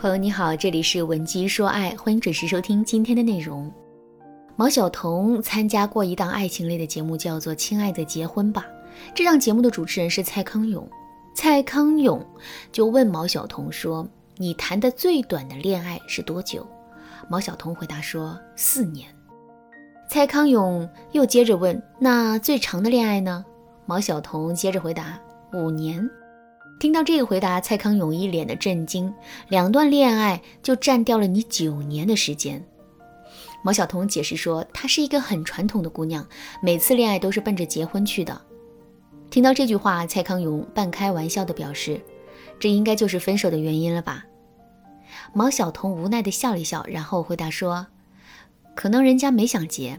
朋友你好，这里是文姬说爱，欢迎准时收听今天的内容。毛晓彤参加过一档爱情类的节目，叫做《亲爱的结婚吧》。这档节目的主持人是蔡康永，蔡康永就问毛晓彤说：“你谈的最短的恋爱是多久？”毛晓彤回答说：“四年。”蔡康永又接着问：“那最长的恋爱呢？”毛晓彤接着回答：“五年。”听到这个回答，蔡康永一脸的震惊。两段恋爱就占掉了你九年的时间。毛晓彤解释说，她是一个很传统的姑娘，每次恋爱都是奔着结婚去的。听到这句话，蔡康永半开玩笑的表示，这应该就是分手的原因了吧？毛晓彤无奈的笑了笑，然后回答说，可能人家没想结。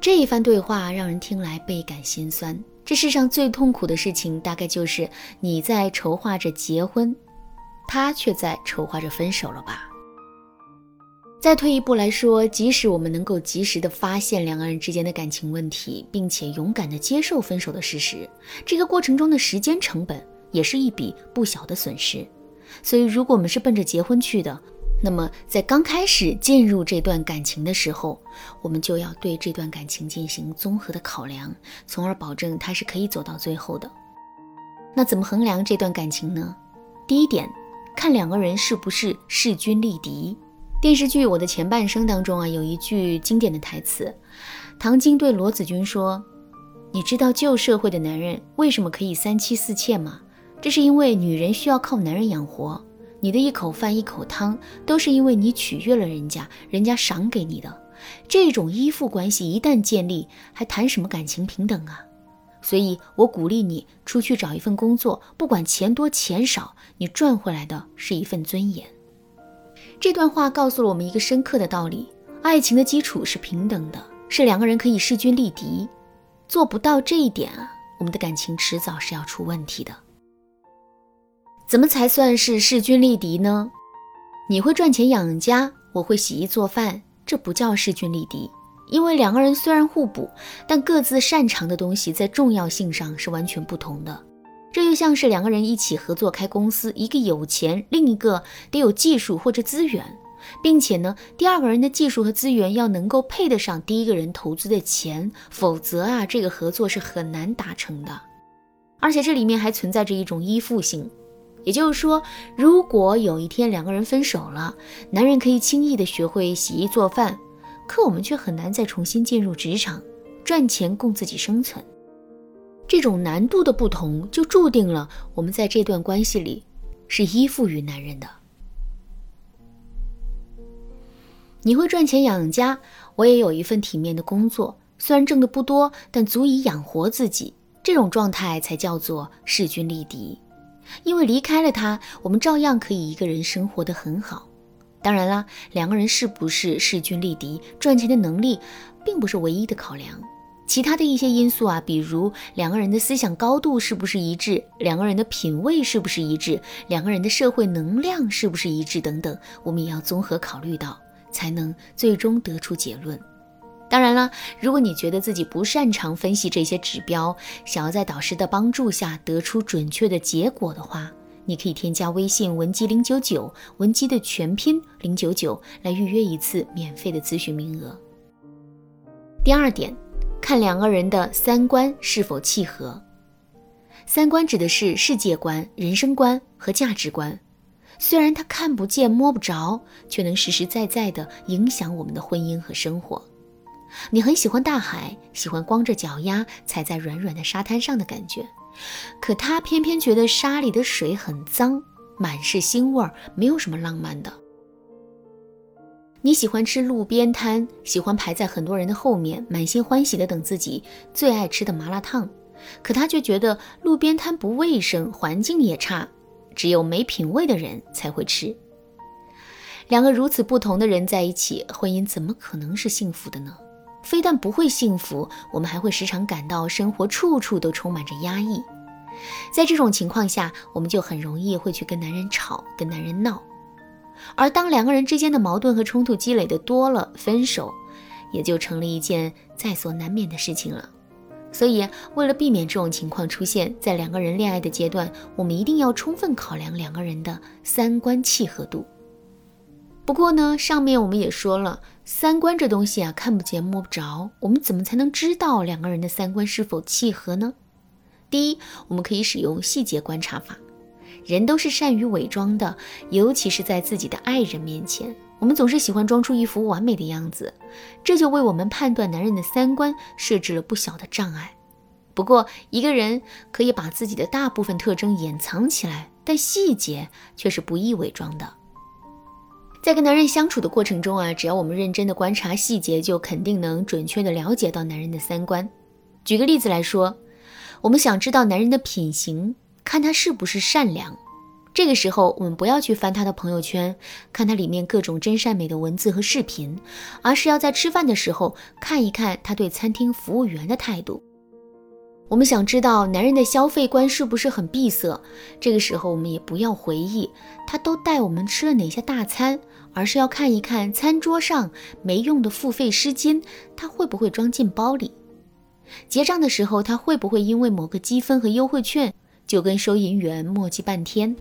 这一番对话让人听来倍感心酸。这世上最痛苦的事情，大概就是你在筹划着结婚，他却在筹划着分手了吧？再退一步来说，即使我们能够及时的发现两个人之间的感情问题，并且勇敢的接受分手的事实，这个过程中的时间成本也是一笔不小的损失。所以，如果我们是奔着结婚去的，那么，在刚开始进入这段感情的时候，我们就要对这段感情进行综合的考量，从而保证它是可以走到最后的。那怎么衡量这段感情呢？第一点，看两个人是不是势均力敌。电视剧《我的前半生》当中啊，有一句经典的台词，唐晶对罗子君说：“你知道旧社会的男人为什么可以三妻四妾吗？这是因为女人需要靠男人养活。”你的一口饭一口汤，都是因为你取悦了人家，人家赏给你的。这种依附关系一旦建立，还谈什么感情平等啊？所以我鼓励你出去找一份工作，不管钱多钱少，你赚回来的是一份尊严。这段话告诉了我们一个深刻的道理：爱情的基础是平等的，是两个人可以势均力敌。做不到这一点啊，我们的感情迟早是要出问题的。怎么才算是势均力敌呢？你会赚钱养家，我会洗衣做饭，这不叫势均力敌。因为两个人虽然互补，但各自擅长的东西在重要性上是完全不同的。这就像是两个人一起合作开公司，一个有钱，另一个得有技术或者资源，并且呢，第二个人的技术和资源要能够配得上第一个人投资的钱，否则啊，这个合作是很难达成的。而且这里面还存在着一种依附性。也就是说，如果有一天两个人分手了，男人可以轻易的学会洗衣做饭，可我们却很难再重新进入职场赚钱供自己生存。这种难度的不同，就注定了我们在这段关系里是依附于男人的。你会赚钱养家，我也有一份体面的工作，虽然挣的不多，但足以养活自己。这种状态才叫做势均力敌。因为离开了他，我们照样可以一个人生活的很好。当然啦，两个人是不是势均力敌，赚钱的能力并不是唯一的考量。其他的一些因素啊，比如两个人的思想高度是不是一致，两个人的品味是不是一致，两个人的社会能量是不是一致等等，我们也要综合考虑到，才能最终得出结论。当然了，如果你觉得自己不擅长分析这些指标，想要在导师的帮助下得出准确的结果的话，你可以添加微信文姬零九九，文姬的全拼零九九，来预约一次免费的咨询名额。第二点，看两个人的三观是否契合。三观指的是世界观、人生观和价值观，虽然它看不见摸不着，却能实实在在的影响我们的婚姻和生活。你很喜欢大海，喜欢光着脚丫踩在软软的沙滩上的感觉，可他偏偏觉得沙里的水很脏，满是腥味儿，没有什么浪漫的。你喜欢吃路边摊，喜欢排在很多人的后面，满心欢喜的等自己最爱吃的麻辣烫，可他却觉得路边摊不卫生，环境也差，只有没品位的人才会吃。两个如此不同的人在一起，婚姻怎么可能是幸福的呢？非但不会幸福，我们还会时常感到生活处处都充满着压抑。在这种情况下，我们就很容易会去跟男人吵，跟男人闹。而当两个人之间的矛盾和冲突积累的多了，分手也就成了一件在所难免的事情了。所以，为了避免这种情况出现在两个人恋爱的阶段，我们一定要充分考量两个人的三观契合度。不过呢，上面我们也说了，三观这东西啊，看不见摸不着，我们怎么才能知道两个人的三观是否契合呢？第一，我们可以使用细节观察法。人都是善于伪装的，尤其是在自己的爱人面前。我们总是喜欢装出一副完美的样子，这就为我们判断男人的三观设置了不小的障碍。不过，一个人可以把自己的大部分特征掩藏起来，但细节却是不易伪装的。在跟男人相处的过程中啊，只要我们认真的观察细节，就肯定能准确的了解到男人的三观。举个例子来说，我们想知道男人的品行，看他是不是善良。这个时候，我们不要去翻他的朋友圈，看他里面各种真善美的文字和视频，而是要在吃饭的时候看一看他对餐厅服务员的态度。我们想知道男人的消费观是不是很闭塞，这个时候我们也不要回忆他都带我们吃了哪些大餐，而是要看一看餐桌上没用的付费湿巾，他会不会装进包里？结账的时候，他会不会因为某个积分和优惠券就跟收银员磨叽半天？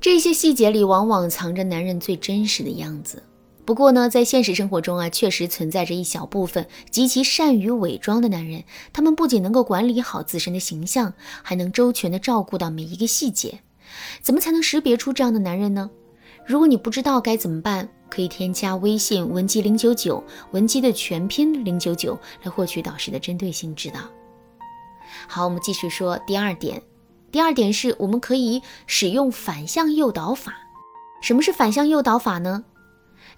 这些细节里往往藏着男人最真实的样子。不过呢，在现实生活中啊，确实存在着一小部分极其善于伪装的男人。他们不仅能够管理好自身的形象，还能周全的照顾到每一个细节。怎么才能识别出这样的男人呢？如果你不知道该怎么办，可以添加微信文姬零九九，文姬的全拼零九九，来获取导师的针对性指导。好，我们继续说第二点。第二点是，我们可以使用反向诱导法。什么是反向诱导法呢？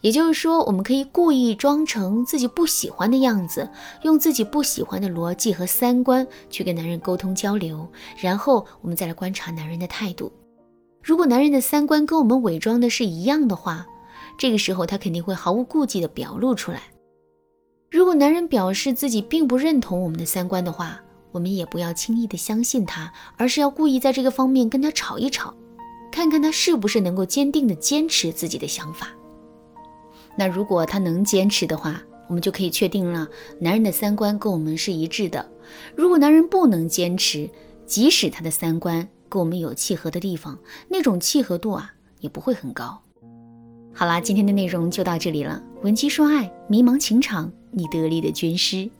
也就是说，我们可以故意装成自己不喜欢的样子，用自己不喜欢的逻辑和三观去跟男人沟通交流，然后我们再来观察男人的态度。如果男人的三观跟我们伪装的是一样的话，这个时候他肯定会毫无顾忌地表露出来。如果男人表示自己并不认同我们的三观的话，我们也不要轻易的相信他，而是要故意在这个方面跟他吵一吵，看看他是不是能够坚定的坚持自己的想法。那如果他能坚持的话，我们就可以确定了，男人的三观跟我们是一致的。如果男人不能坚持，即使他的三观跟我们有契合的地方，那种契合度啊也不会很高。好啦，今天的内容就到这里了。文姬说爱，迷茫情场，你得力的军师。